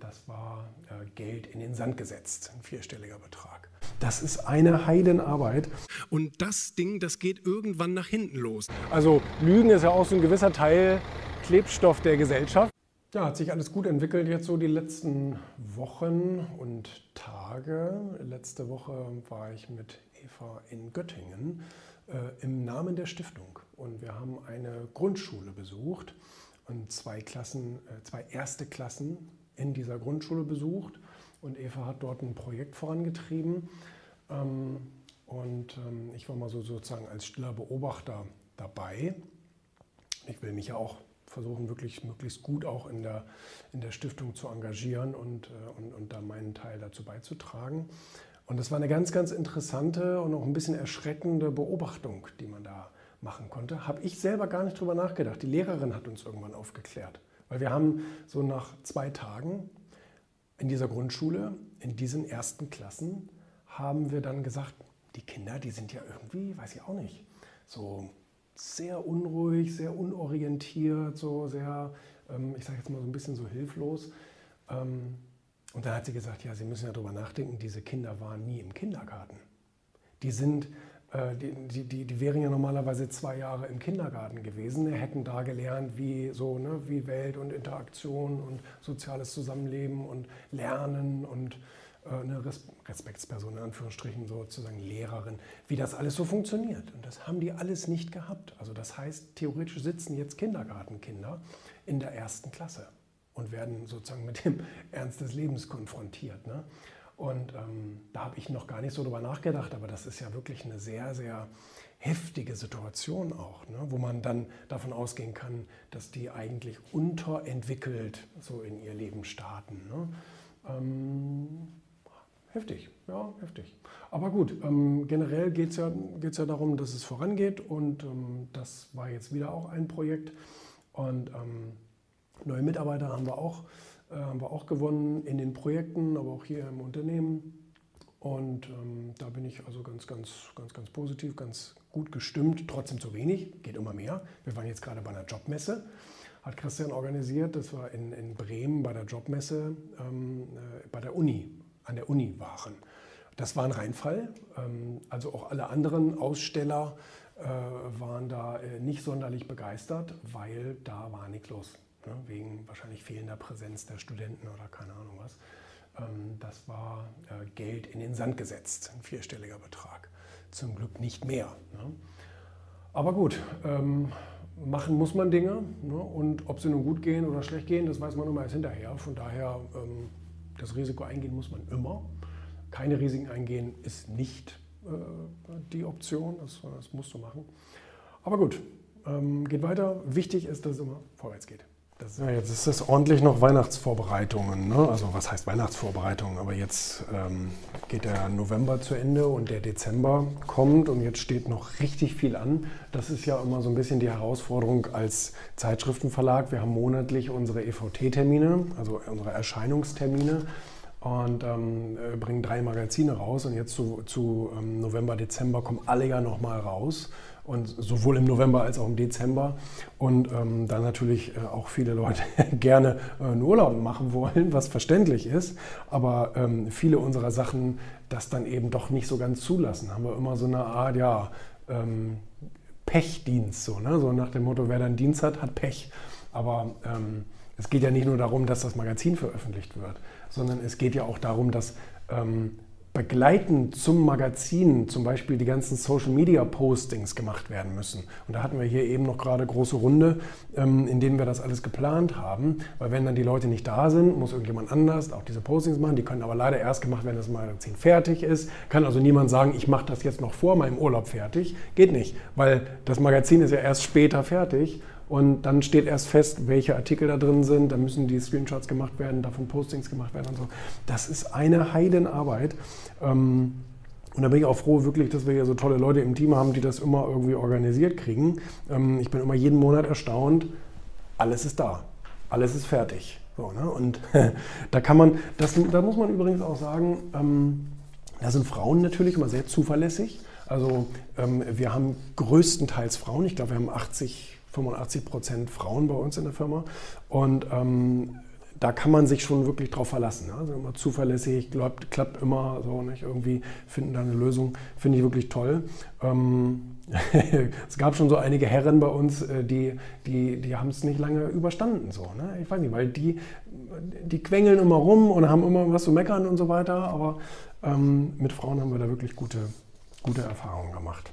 das war äh, Geld in den Sand gesetzt, ein vierstelliger Betrag. Das ist eine Heidenarbeit. Und das Ding, das geht irgendwann nach hinten los. Also Lügen ist ja auch so ein gewisser Teil Klebstoff der Gesellschaft. Ja, hat sich alles gut entwickelt jetzt so die letzten Wochen und Tage. Letzte Woche war ich mit Eva in Göttingen äh, im Namen der Stiftung und wir haben eine Grundschule besucht und zwei Klassen, äh, zwei erste Klassen in dieser Grundschule besucht und Eva hat dort ein Projekt vorangetrieben. Ähm, und ähm, ich war mal so sozusagen als stiller Beobachter dabei. Ich will mich ja auch versuchen, wirklich möglichst gut auch in der, in der Stiftung zu engagieren und, äh, und, und da meinen Teil dazu beizutragen. Und das war eine ganz, ganz interessante und auch ein bisschen erschreckende Beobachtung, die man da machen konnte. Habe ich selber gar nicht drüber nachgedacht. Die Lehrerin hat uns irgendwann aufgeklärt. Weil wir haben so nach zwei Tagen in dieser Grundschule, in diesen ersten Klassen, haben wir dann gesagt, die Kinder, die sind ja irgendwie, weiß ich auch nicht, so sehr unruhig, sehr unorientiert, so sehr, ähm, ich sage jetzt mal so ein bisschen so hilflos. Ähm, und dann hat sie gesagt, ja, Sie müssen ja darüber nachdenken, diese Kinder waren nie im Kindergarten. Die sind äh, die, die, die, wären ja normalerweise zwei Jahre im Kindergarten gewesen, hätten da gelernt, wie, so, ne, wie Welt und Interaktion und soziales Zusammenleben und Lernen und äh, eine Respektsperson, in Anführungsstrichen sozusagen Lehrerin, wie das alles so funktioniert. Und das haben die alles nicht gehabt. Also das heißt, theoretisch sitzen jetzt Kindergartenkinder in der ersten Klasse und werden sozusagen mit dem Ernst des Lebens konfrontiert. Ne? Und ähm, da habe ich noch gar nicht so drüber nachgedacht, aber das ist ja wirklich eine sehr, sehr heftige Situation auch, ne? wo man dann davon ausgehen kann, dass die eigentlich unterentwickelt so in ihr Leben starten. Ne? Ähm, heftig, ja, heftig. Aber gut, ähm, generell geht es ja, geht's ja darum, dass es vorangeht und ähm, das war jetzt wieder auch ein Projekt. Und ähm, neue Mitarbeiter haben wir auch äh, haben wir auch gewonnen in den Projekten, aber auch hier im Unternehmen. Und ähm, da bin ich also ganz, ganz, ganz, ganz positiv, ganz gut gestimmt. Trotzdem zu wenig, geht immer mehr. Wir waren jetzt gerade bei einer Jobmesse, hat Christian organisiert. Das war in, in Bremen bei der Jobmesse, ähm, äh, bei der Uni, an der Uni waren. Das war ein Reinfall. Ähm, also auch alle anderen Aussteller äh, waren da äh, nicht sonderlich begeistert, weil da war nichts los ne, wegen wahrscheinlich fehlender Präsenz der Studenten oder keine Ahnung was. Ähm, das war äh, Geld in den Sand gesetzt, ein vierstelliger Betrag. Zum Glück nicht mehr. Ne. Aber gut, ähm, machen muss man Dinge ne, und ob sie nun gut gehen oder schlecht gehen, das weiß man immer erst hinterher. Von daher, ähm, das Risiko eingehen muss man immer. Keine Risiken eingehen ist nicht äh, die Option, das, das musst du machen. Aber gut, ähm, geht weiter. Wichtig ist, dass es immer vorwärts geht. Das, ja, jetzt ist es ordentlich noch Weihnachtsvorbereitungen. Ne? Also was heißt Weihnachtsvorbereitungen? Aber jetzt ähm, geht der November zu Ende und der Dezember kommt und jetzt steht noch richtig viel an. Das ist ja immer so ein bisschen die Herausforderung als Zeitschriftenverlag. Wir haben monatlich unsere EVT-Termine, also unsere Erscheinungstermine und ähm, äh, bringen drei Magazine raus. Und jetzt zu, zu ähm, November, Dezember kommen alle ja nochmal raus und sowohl im November als auch im Dezember. Und ähm, dann natürlich äh, auch viele Leute gerne äh, einen Urlaub machen wollen, was verständlich ist. Aber ähm, viele unserer Sachen das dann eben doch nicht so ganz zulassen. Haben wir immer so eine Art, ja, ähm, Pechdienst, so, ne? so nach dem Motto, wer dann Dienst hat, hat Pech. Aber ähm, es geht ja nicht nur darum, dass das Magazin veröffentlicht wird, sondern es geht ja auch darum, dass ähm, begleitend zum Magazin zum Beispiel die ganzen Social Media Postings gemacht werden müssen. Und da hatten wir hier eben noch gerade große Runde, ähm, in denen wir das alles geplant haben. Weil wenn dann die Leute nicht da sind, muss irgendjemand anders auch diese Postings machen. Die können aber leider erst gemacht werden, wenn das Magazin fertig ist. Kann also niemand sagen, ich mache das jetzt noch vor meinem Urlaub fertig. Geht nicht, weil das Magazin ist ja erst später fertig. Und dann steht erst fest, welche Artikel da drin sind. Da müssen die Screenshots gemacht werden, davon Postings gemacht werden und so. Das ist eine Heidenarbeit. Ähm, und da bin ich auch froh, wirklich, dass wir hier so tolle Leute im Team haben, die das immer irgendwie organisiert kriegen. Ähm, ich bin immer jeden Monat erstaunt, alles ist da, alles ist fertig. So, ne? Und da kann man, das, da muss man übrigens auch sagen, ähm, da sind Frauen natürlich immer sehr zuverlässig. Also wir haben größtenteils Frauen, ich glaube, wir haben 80 85 Prozent Frauen bei uns in der Firma. Und ähm, da kann man sich schon wirklich drauf verlassen. Also immer zuverlässig, glaubt, klappt immer so nicht irgendwie finden da eine Lösung, finde ich wirklich toll. Ähm, es gab schon so einige Herren bei uns, äh, die, die, die haben es nicht lange überstanden. So, ne? Ich weiß nicht, weil die, die quengeln immer rum und haben immer was zu meckern und so weiter. Aber ähm, mit Frauen haben wir da wirklich gute, gute Erfahrungen gemacht.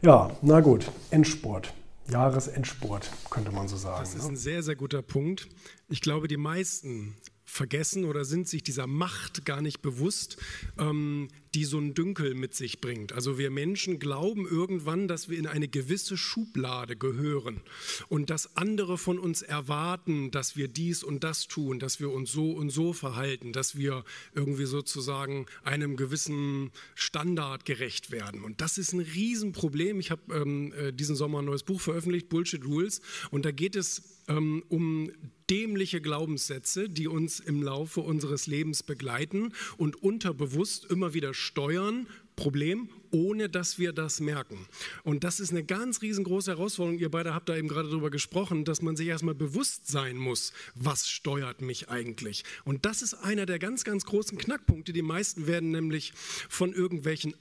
Ja, na gut, Endsport. Jahresendsport, könnte man so sagen. Das ist ne? ein sehr, sehr guter Punkt. Ich glaube, die meisten vergessen oder sind sich dieser Macht gar nicht bewusst, ähm, die so ein Dünkel mit sich bringt. Also wir Menschen glauben irgendwann, dass wir in eine gewisse Schublade gehören und dass andere von uns erwarten, dass wir dies und das tun, dass wir uns so und so verhalten, dass wir irgendwie sozusagen einem gewissen Standard gerecht werden. Und das ist ein Riesenproblem. Ich habe ähm, äh, diesen Sommer ein neues Buch veröffentlicht, Bullshit Rules, und da geht es ähm, um dämliche Glaubenssätze, die uns im Laufe unseres Lebens begleiten und unterbewusst immer wieder steuern, Problem, ohne dass wir das merken. Und das ist eine ganz riesengroße Herausforderung. Ihr beide habt da eben gerade darüber gesprochen, dass man sich erstmal bewusst sein muss, was steuert mich eigentlich. Und das ist einer der ganz, ganz großen Knackpunkte. Die meisten werden nämlich von irgendwelchen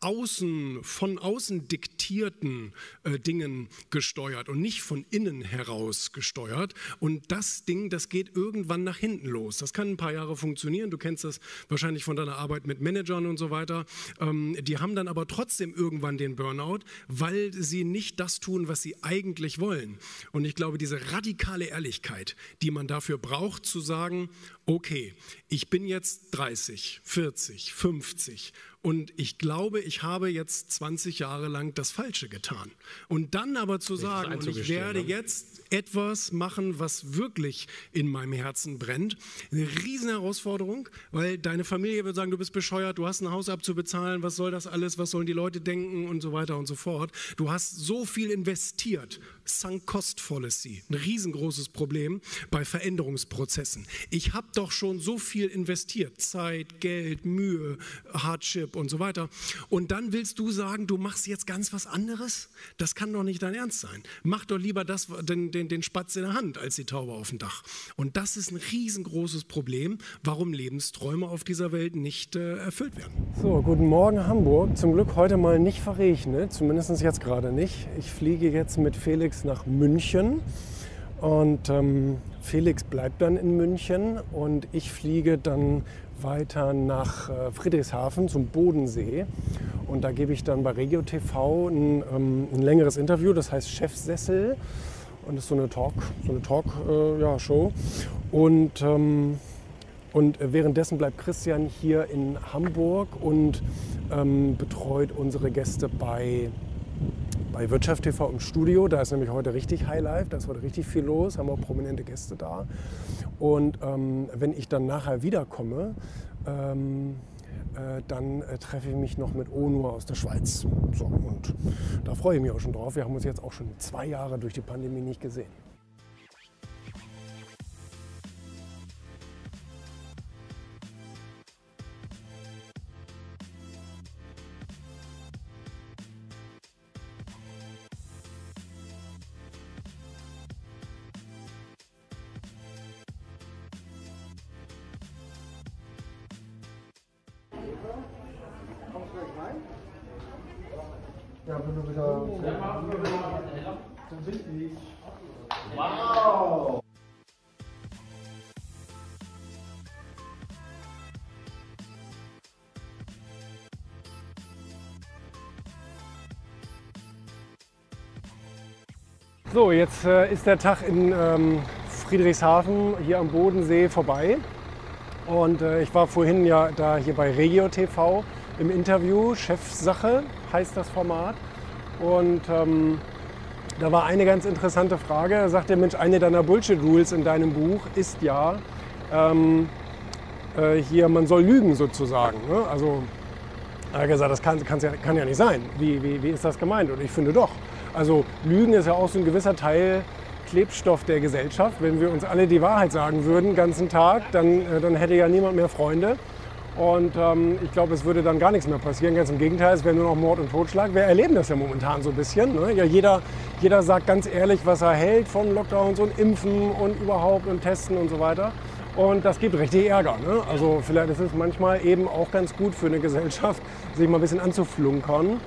außen, von außen diktierten äh, Dingen gesteuert und nicht von innen heraus gesteuert. Und das Ding, das geht irgendwann nach hinten los. Das kann ein paar Jahre funktionieren. Du kennst das wahrscheinlich von deiner Arbeit mit Managern und so weiter. Ähm, die haben dann aber trotzdem irgendwann den Burnout, weil sie nicht das tun, was sie eigentlich wollen. Und ich glaube, diese radikale Ehrlichkeit, die man dafür braucht, zu sagen, okay, ich bin jetzt 30, 40, 50 und ich glaube, ich habe jetzt 20 Jahre lang das Falsche getan. Und dann aber zu sagen, und ich werde ne? jetzt etwas machen, was wirklich in meinem Herzen brennt, eine riesen Herausforderung, weil deine Familie wird sagen, du bist bescheuert, du hast ein Haus abzubezahlen, was soll das alles, was sollen die Leute denken und so weiter und so fort. Du hast so viel investiert, Sunk Cost Fallacy, ein riesengroßes Problem bei Veränderungsprozessen. Ich habe doch schon so viel investiert, Zeit, Geld, Mühe, Hardship und so weiter. Und dann willst du sagen, du machst jetzt ganz was anderes? Das kann doch nicht dein Ernst sein. Mach doch lieber das, den, den, den Spatz in der Hand als die Taube auf dem Dach. Und das ist ein riesengroßes Problem, warum Lebensträume auf dieser Welt nicht äh, erfüllt werden. So, guten Morgen Hamburg. Zum Glück heute mal nicht verregnet, zumindest jetzt gerade nicht. Ich fliege jetzt mit Felix nach München. Und ähm, Felix bleibt dann in München und ich fliege dann weiter nach äh, Friedrichshafen zum Bodensee. Und da gebe ich dann bei Regio TV ein, ähm, ein längeres Interview, das heißt Chefsessel. Und das ist so eine Talk, so Talk, äh, ja. Und, ähm, und währenddessen bleibt Christian hier in Hamburg und ähm, betreut unsere Gäste bei bei Wirtschaft TV im Studio. Da ist nämlich heute richtig Highlife, da ist heute richtig viel los, haben auch prominente Gäste da. Und ähm, wenn ich dann nachher wiederkomme, ähm, äh, dann äh, treffe ich mich noch mit Onur aus der Schweiz. So, und da freue ich mich auch schon drauf. Wir haben uns jetzt auch schon zwei Jahre durch die Pandemie nicht gesehen. Ja, wenn du wieder. Dann bin ich. Wow! So, jetzt äh, ist der Tag in ähm, Friedrichshafen hier am Bodensee vorbei. Und äh, ich war vorhin ja da hier bei Regio TV im Interview. Chefsache heißt das Format. Und ähm, da war eine ganz interessante Frage. Da sagt der Mensch, eine deiner Bullshit-Rules in deinem Buch ist ja, ähm, äh, hier, man soll lügen sozusagen. Ne? Also er hat gesagt, das kann, ja, kann ja nicht sein. Wie, wie, wie ist das gemeint? Und ich finde doch. Also Lügen ist ja auch so ein gewisser Teil Klebstoff der Gesellschaft. Wenn wir uns alle die Wahrheit sagen würden, den ganzen Tag, dann, äh, dann hätte ja niemand mehr Freunde. Und ähm, ich glaube, es würde dann gar nichts mehr passieren. Ganz im Gegenteil, es wäre nur noch Mord und Totschlag. Wir erleben das ja momentan so ein bisschen. Ne? Ja, jeder, jeder sagt ganz ehrlich, was er hält von Lockdowns und Impfen und überhaupt und Testen und so weiter. Und das gibt richtig Ärger. Ne? Also vielleicht ist es manchmal eben auch ganz gut für eine Gesellschaft, sich mal ein bisschen anzuflunkern.